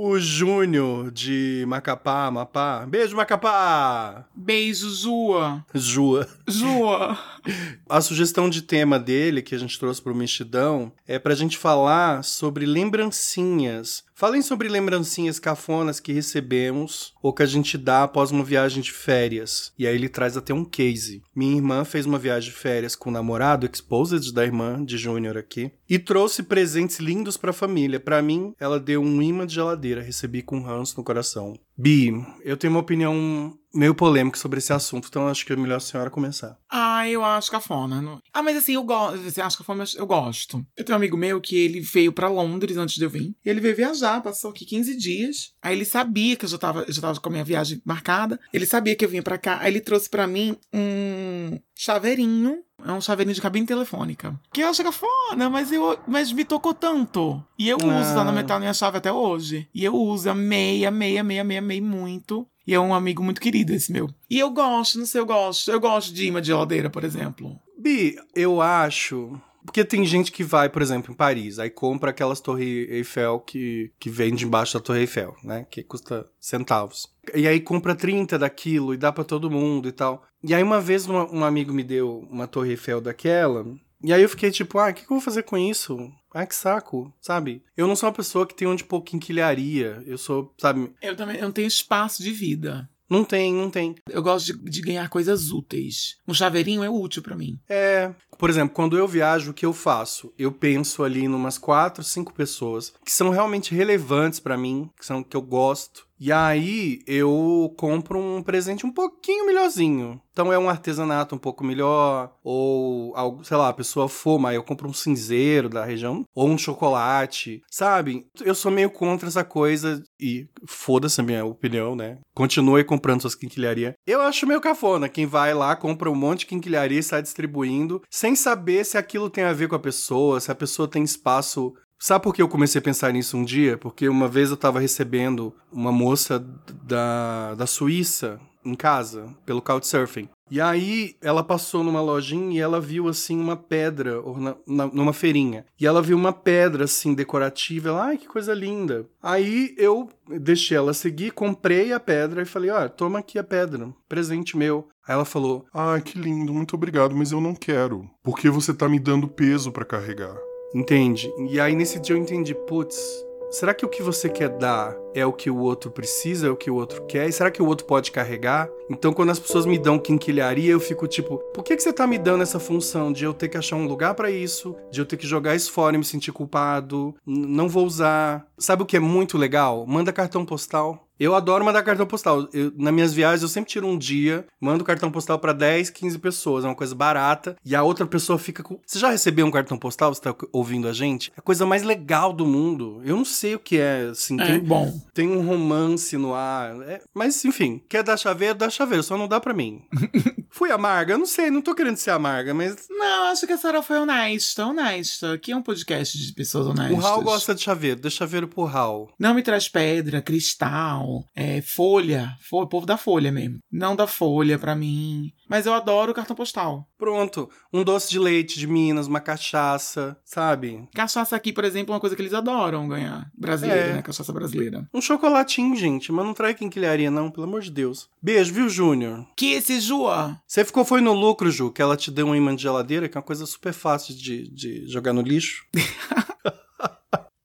O Júnior de Macapá, Amapá. Beijo, Macapá! Beijo, Jua. Jua. Jua. A sugestão de tema dele, que a gente trouxe pro Mexidão, é pra gente falar sobre lembrancinhas. Falem sobre lembrancinhas cafonas que recebemos ou que a gente dá após uma viagem de férias. E aí ele traz até um case. Minha irmã fez uma viagem de férias com o namorado, exposed da irmã de Júnior aqui, e trouxe presentes lindos pra família. Pra mim, ela deu um imã de geladeira, recebi com ranço no coração. Bi, eu tenho uma opinião meio polêmica sobre esse assunto, então acho que é melhor a senhora começar. Ah, eu acho cafona. Não- Ah, mas assim, eu gosto. Você acha cafona, mas eu gosto. Eu tenho um amigo meu que ele veio pra Londres antes de eu vir. E ele veio viajar, passou aqui 15 dias. Aí ele sabia que eu já tava, eu já tava com a minha viagem marcada. Ele sabia que eu vinha pra cá. Aí ele trouxe pra mim um chaveirinho. É um chaveirinho de cabine telefônica. Que eu acho cafona, mas, eu, mas me tocou tanto. E eu uso lá na Ah. metal minha chave até hoje. E eu uso, amei, amei, amei, amei, amei muito. E é um amigo muito querido esse meu. E eu gosto, não sei, eu gosto. Eu gosto de imã de geladeira, por exemplo. Bi, eu acho. Porque tem gente que vai, por exemplo, em Paris, aí compra aquelas torres Eiffel que, que vende embaixo da Torre Eiffel, né? Que custa centavos. E aí compra 30 daquilo e dá pra todo mundo e tal. E aí uma vez um amigo me deu uma Torre Eiffel daquela. E aí eu fiquei tipo, ah, o que, que eu vou fazer com isso? Ah, que saco, sabe? Eu não sou uma pessoa que tem onde pôr quinquilharia. Eu sou, sabe? Eu também eu não tenho espaço de vida. Não tem, não tem. Eu gosto de, de ganhar coisas úteis. Um chaveirinho é útil pra mim. É, por exemplo, quando eu viajo, o que eu faço? Eu penso ali em umas quatro, cinco pessoas que são realmente relevantes pra mim, que são que eu gosto. E aí eu compro um presente um pouquinho melhorzinho. Então é um artesanato um pouco melhor, ou algo, sei lá, a pessoa fuma, eu compro um cinzeiro da região, ou um chocolate, sabe? Eu sou meio contra essa coisa e foda-se a minha opinião, né? Continue comprando suas quinquilharias. Eu acho meio cafona quem vai lá, compra um monte de quinquilharia e sai distribuindo, sem saber se aquilo tem a ver com a pessoa, se a pessoa tem espaço Sabe por que eu comecei a pensar nisso um dia? Porque uma vez eu tava recebendo uma moça da, da Suíça em casa, pelo Couchsurfing. E aí ela passou numa lojinha e ela viu assim uma pedra na- numa feirinha. E ela viu uma pedra assim decorativa. Ela, ai, que coisa linda. Aí eu deixei ela seguir, comprei a pedra e falei: "Ó, toma aqui a pedra, presente meu". Aí ela falou: Ah, que lindo, muito obrigado, mas eu não quero. Porque você tá me dando peso pra carregar. Entende? E aí nesse dia eu entendi, putz, será que o que você quer dar é o que o outro precisa, é o que o outro quer? E será que o outro pode carregar? Então quando as pessoas me dão quinquilharia, eu fico tipo, por que, que você tá me dando essa função de eu ter que achar um lugar pra isso, de eu ter que jogar isso fora e me sentir culpado, não vou usar. Sabe o que é muito legal? Manda cartão postal. Eu adoro mandar cartão postal. Eu, nas minhas viagens, eu sempre tiro um dia, mando cartão postal pra 10, 15 pessoas. É uma coisa barata. E a outra pessoa fica com. Você já recebeu um cartão postal? Você tá ouvindo a gente? É a coisa mais legal do mundo. Eu não sei o que é, assim. É Tem, bom. tem um romance no ar. É, mas, enfim, quer dar chaveiro, dá chaveiro. Só não dá pra mim. Fui amarga? Eu não sei, não tô querendo ser amarga, mas. Não, acho que a Sarah foi honesta, honesta. Aqui é um podcast de pessoas O honestas. Raul gosta de chaveiro. Dê chaveiro pro Raul. Não me traz pedra, cristal, jornal, é, Folha, Fo- o povo da Folha mesmo. Não da Folha pra mim. Mas eu adoro cartão postal. Pronto. Um doce de leite de Minas, uma cachaça, sabe? Cachaça aqui, por exemplo, é uma coisa que eles adoram ganhar. Brasileira, É. né? Cachaça brasileira. Um chocolatinho, gente. Mas não trai quinquilharia, não, pelo amor de Deus. Beijo, viu, Júnior? Que esse Jua? Você ficou, foi no lucro, Ju, que ela te deu um imã de geladeira, que é uma coisa super fácil de, de jogar no lixo.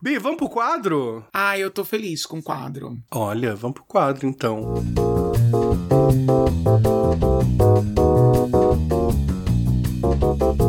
Bi, vamos pro quadro? Ah, eu tô feliz com o quadro. Olha, vamos pro quadro, então. O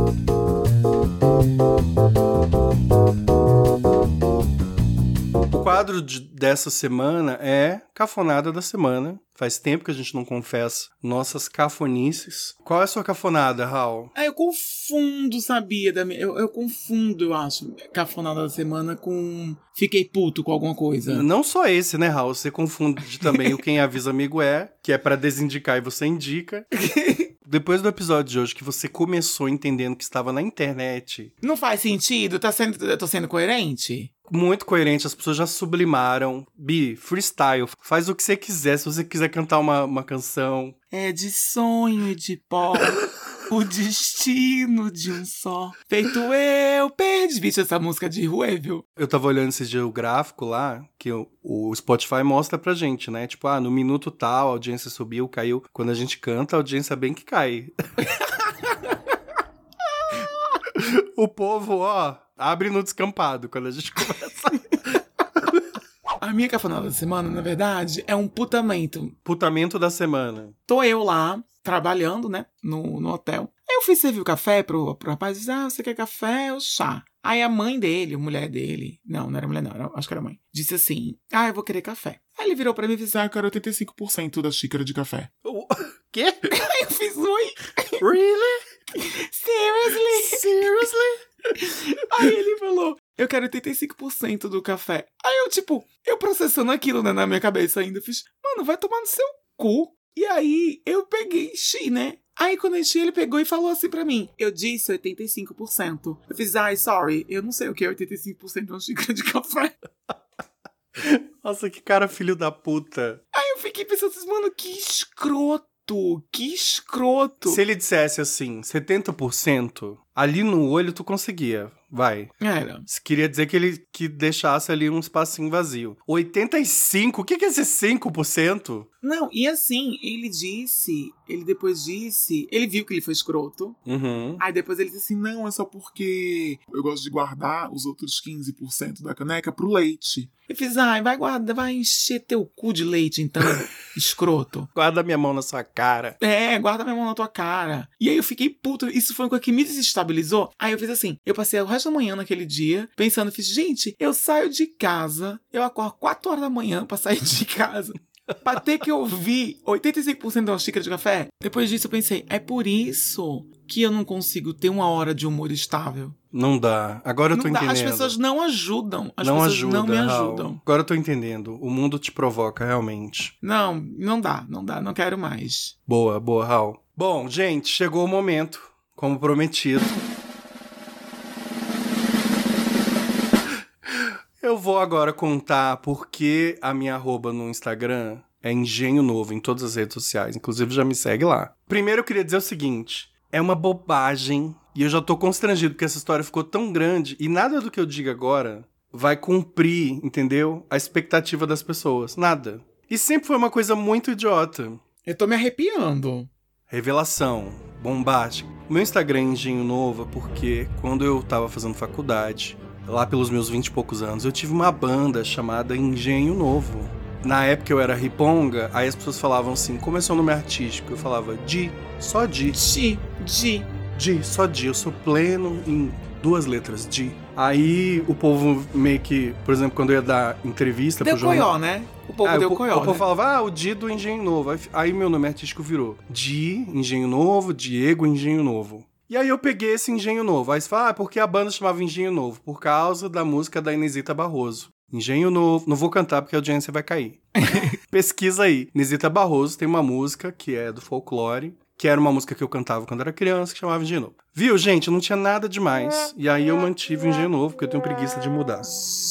quadro de- dessa semana é Cafonada da Semana. Faz tempo que a gente não confessa nossas cafonices. Qual é a sua cafonada, Raul? Ah, eu confundo, sabia? Eu, eu confundo, eu acho, cafonada da semana com fiquei puto com alguma coisa. Não só esse, né, Raul? Você confunde também o Quem Avisa Amigo É, que é pra desindicar e você indica. Depois do episódio de hoje que você começou entendendo que estava na internet, Não faz sentido? Tá sendo, eu tô sendo coerente? muito coerente, as pessoas já sublimaram. Bi, freestyle, faz o que você quiser. Se você quiser cantar uma, uma canção, É de sonho e de pó. o destino de um só. Feito eu, perdi. Bicho, essa música de rua, viu? eu tava olhando esse dia o gráfico lá, que o, o Spotify mostra pra gente, né? Tipo, ah, no minuto tal, a audiência subiu, caiu. Quando a gente canta, a audiência bem que cai. o povo, ó, abre no descampado quando a gente começa. A minha cafonada da semana, na verdade, é um putamento. Putamento da semana. Tô eu lá, trabalhando, né, no, no hotel. Aí eu fui servir o café pro, pro rapaz e disse, ah, você quer café ou chá? Aí a mãe dele, a mulher dele, não, não era mulher não, era- acho que era mãe, disse assim, ah, eu vou querer café. Aí ele virou pra mim e disse, ah, eu quero 85% da xícara de café. O quê? Aí eu fiz, ui, Really? seriously? Seriously? Aí ele falou, eu quero 85% do café. Aí eu, tipo, eu processando aquilo, né, na minha cabeça ainda, fiz, mano, vai tomar no seu cu. E aí eu peguei e enchi, né? Aí quando eu enchi, ele pegou e falou assim pra mim, eu disse 85%. Eu fiz, ai, sorry, eu não sei o que é 85% de uma xícara de café. Nossa, que cara filho da puta. Aí eu fiquei pensando assim, mano, que escroto, que escroto. Se ele dissesse assim, 70%, ali no olho tu conseguia. Vai. Era. Isso queria dizer que ele que deixasse ali um espacinho vazio. 85? O que que é esse 5%? Não, e assim, ele disse, ele depois disse, ele viu que ele foi escroto, Uhum. Aí depois ele disse assim: não, é só porque eu gosto de guardar os outros 15% da caneca pro leite. Eu fiz, ai, vai guardar, vai encher teu cu de leite então, escroto. Guarda minha mão na sua cara. É, guarda minha mão na tua cara. E aí eu fiquei puto, isso foi uma coisa que me desestabilizou. Aí eu fiz assim: eu passei o resto da manhã naquele dia pensando, fiz, gente, eu saio de casa, eu acordo 4 horas da manhã pra sair de casa. Pra ter que ouvir 85% de uma xícara de café. Depois disso eu pensei, é por isso que eu não consigo ter uma hora de humor estável. Não dá. Agora eu tô não dá, entendendo. as pessoas não ajudam. As não pessoas ajuda, não me Raul. ajudam. Agora eu tô entendendo. O mundo te provoca, realmente. Não, não dá, não dá, não quero mais. Boa, boa, Raul. Bom, gente, chegou o momento, como prometido. Eu vou agora contar porque a minha arroba no Instagram é Engenho Novo em todas as redes sociais. Inclusive, já me segue lá. Primeiro, eu queria dizer o seguinte: é uma bobagem e eu já tô constrangido porque essa história ficou tão grande e nada do que eu diga agora vai cumprir, entendeu? A expectativa das pessoas. Nada. E sempre foi uma coisa muito idiota. Eu tô me arrepiando. Revelação, bombástica. Meu Instagram é Engenho Novo porque quando eu tava fazendo faculdade, lá pelos meus 20 e poucos anos, eu tive uma banda chamada Engenho Novo. Na época eu era riponga, aí as pessoas falavam assim, como é seu nome artístico? Eu falava Di, só Di. Di, Di. Di, só Di. Eu sou pleno em duas letras, Di. Aí o povo meio que, por exemplo, quando eu ia dar entrevista Deu pro jornal... coió, né? O povo Ah, deu o, coió, o povo né? falava, ah, o Di do Engenho Novo. Aí, aí meu nome artístico virou Di, Engenho Novo, Diego, Engenho Novo. E aí eu peguei esse Engenho Novo. Aí você fala, ah, por que a banda chamava Engenho Novo? Por causa da música da Inesita Barroso. Engenho Novo. Não vou cantar porque a audiência vai cair. Pesquisa aí. Inesita Barroso tem uma música que é do folclore, que era uma música que eu cantava quando era criança, que chamava Engenho Novo. Viu, gente? Não tinha nada demais. E aí eu mantive o Engenho Novo, porque eu tenho preguiça de mudar.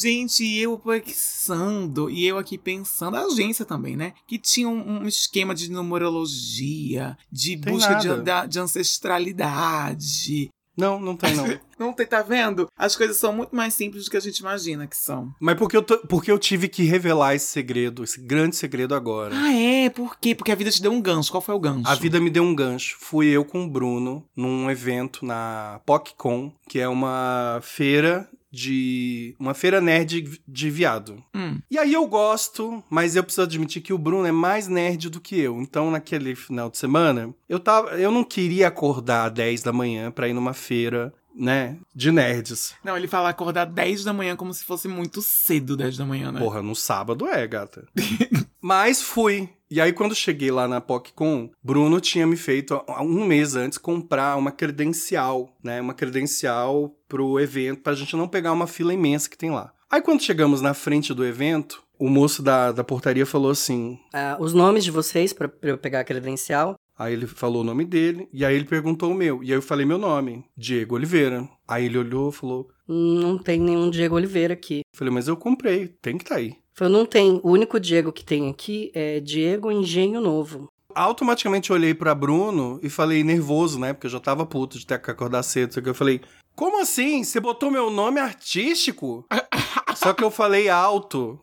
Gente, eu pensando, e eu aqui pensando, a agência também, né? Que tinha um, um esquema de numerologia, de Tem busca de, de ancestralidade. Não, não tem não. Não tem, tá vendo? As coisas são muito mais simples do que a gente imagina que são. Mas porque eu, tô- porque eu tive que revelar esse segredo, esse grande segredo agora. Ah, é? Por quê? Porque a vida te deu um gancho. Qual foi o gancho? A vida me deu um gancho. Fui eu com o Bruno num evento na PocCon, que é uma feira de. uma feira nerd de viado. Hum. E aí eu gosto, mas eu preciso admitir que o Bruno é mais nerd do que eu. Então, naquele final de semana, eu tava. Eu não queria acordar às 10 da manhã pra ir numa feira, né? De nerds. Não, ele fala acordar 10 da manhã como se fosse muito cedo 10 da manhã, né? Porra, no sábado é, gata. Mas fui. E aí, quando cheguei lá na PocCon, Bruno tinha me feito, há um mês antes, comprar uma credencial, né? Uma credencial pro evento, pra gente não pegar uma fila imensa que tem lá. Aí, quando chegamos na frente do evento, o moço da, da portaria falou assim. Ah, os nomes de vocês pra eu pegar a credencial. Aí ele falou o nome dele, e aí ele perguntou o meu. E aí eu falei meu nome, Diego Oliveira. Aí ele olhou e falou: Não tem nenhum Diego Oliveira aqui. Falei, mas eu comprei, tem que tá aí. Falei, não tem. O único Diego que tem aqui é Diego Engenho Novo. automaticamente eu olhei pra Bruno e falei nervoso, né? Porque eu já tava puto de ter que acordar cedo. Só que eu falei, como assim? Você botou meu nome artístico? Só que eu falei alto.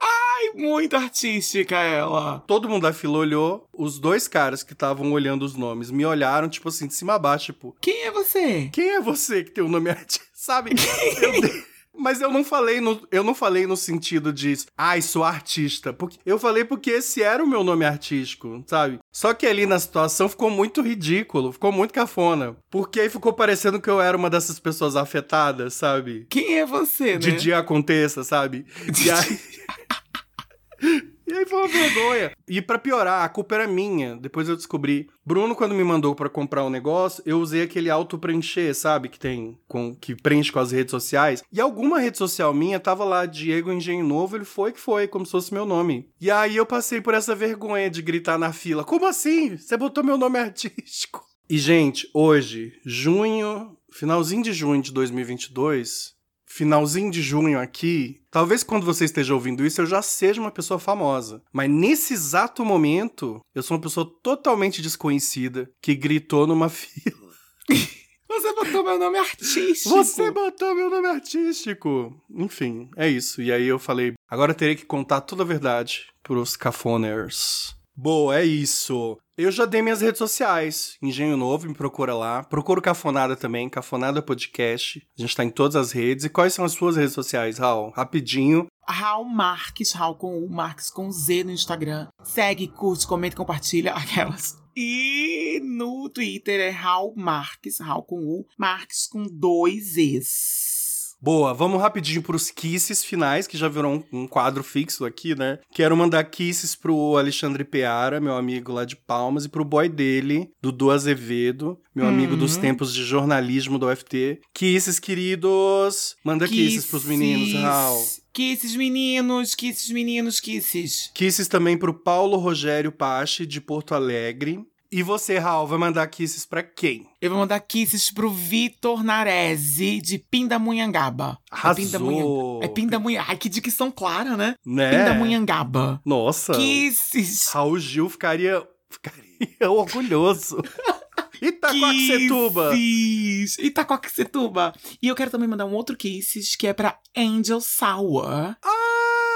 Ai, muito artística ela. Todo mundo da fila olhou. Os dois caras que estavam olhando os nomes me olharam, tipo assim, de cima a baixo, tipo, Quem é você? quem é você que tem o nome artístico? Sabe? Eu dei- Mas eu não falei no, eu não falei no sentido de, ai, sou artista. Porque, eu falei porque esse era o meu nome artístico, sabe? Só que ali na situação ficou muito ridículo, ficou muito cafona. Porque aí ficou parecendo que eu era uma dessas pessoas afetadas, sabe? Quem é você, né? De dia aconteça, sabe? E aí. E aí foi uma vergonha. E pra piorar, a culpa era minha. Depois eu descobri. Bruno, quando me mandou pra comprar um negócio, eu usei aquele auto-preencher, sabe? Que tem. Com, que preenche com as redes sociais. E alguma rede social minha tava lá, Diego Engenho Novo, ele foi que foi, como se fosse meu nome. E aí eu passei por essa vergonha de gritar na fila: Como assim? Você botou meu nome artístico? E, gente, hoje, junho, finalzinho de junho de 2022, finalzinho de junho aqui, talvez quando você esteja ouvindo isso eu já seja uma pessoa famosa. Mas nesse exato momento, eu sou uma pessoa totalmente desconhecida que gritou numa fila. Você botou meu nome artístico. Você botou meu nome artístico! Enfim, é isso. E aí eu falei, agora eu terei que contar toda a verdade pros cafoners. Boa, é isso. Eu já dei minhas redes sociais. Engenho Novo, me procura lá. Procura o Cafonada também, Cafonada Podcast. A gente tá em todas as redes. E quais são as suas redes sociais, Raul? Rapidinho. Raul Marques, Raul com U, Marques com Z no Instagram. Segue, curte, comenta, compartilha aquelas. E no Twitter é Raul Marques, Raul com U, Marques com dois Es. Boa, vamos rapidinho pros kisses finais, que já virou um, um quadro fixo aqui, né? Quero mandar kisses pro Alexandre Peara, meu amigo lá de Palmas, e pro boy dele, Dudu Azevedo, meu amigo dos Uhum. tempos de jornalismo do UFT. Kisses, queridos! Manda kisses, pros meninos, Raul. Kisses, meninos, kisses, meninos, kisses. Kisses também pro Paulo Rogério Pache, de Porto Alegre. E você, Raul, vai mandar kisses pra quem? Eu vou mandar kisses pro Vitor Narese, de Pindamonhangaba. É Arrasou! Pindamonhangaba. É Pindamonhangaba. Ai, que dicção clara, né? Né? Pindamonhangaba. Nossa! Kisses. Raul Gil ficaria, ficaria orgulhoso. Itacoaxetuba! Kisses. Itacoaxetuba. E eu quero também mandar um outro kisses, que é pra Angel Sour.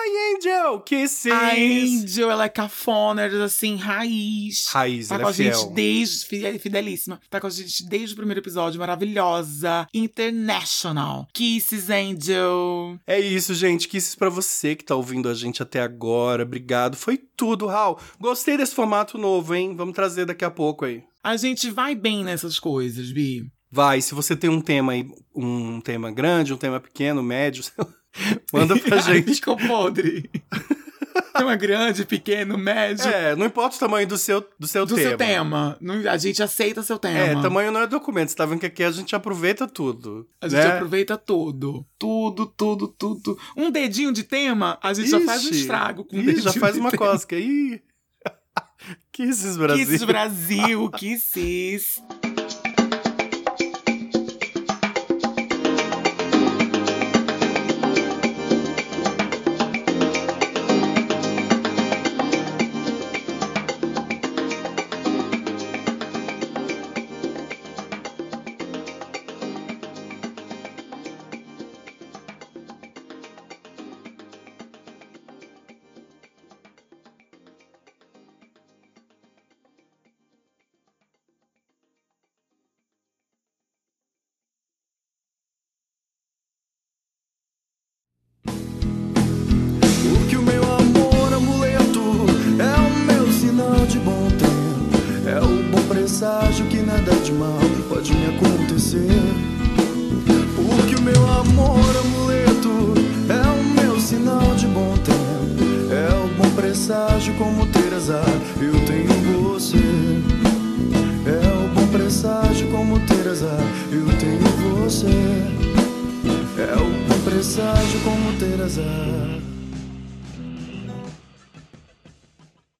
Ai, Angel! Kisses! A Angel, ela é cafona, assim, raiz. Raiz, Tá ela com é a gente desde. fide- Fidelíssima. Tá com a gente desde o primeiro episódio. Maravilhosa. International. Kisses, Angel. É isso, gente. Kisses pra você que tá ouvindo a gente até agora. Obrigado. Foi tudo, Raul. Gostei desse formato novo, hein? Vamos trazer daqui a pouco aí. A gente vai bem nessas coisas, Bi. Vai, se você tem um tema aí, um tema grande, um tema pequeno, médio, manda pra gente. Ficou podre. Tema grande, pequeno, médio. É, não importa o tamanho do seu, do seu do tema. seu tema. Não- A gente aceita seu tema. É, tamanho não é documento. Você tá vendo que aqui a gente aproveita tudo. A gente né? aproveita tudo. Tudo, tudo, tudo. Um dedinho de tema, a gente já faz um Ixi. estrago com um Ih, dedinho já faz de uma tema. cosca. Ih. Kisses Brasil. Kisses Brasil, Kisses.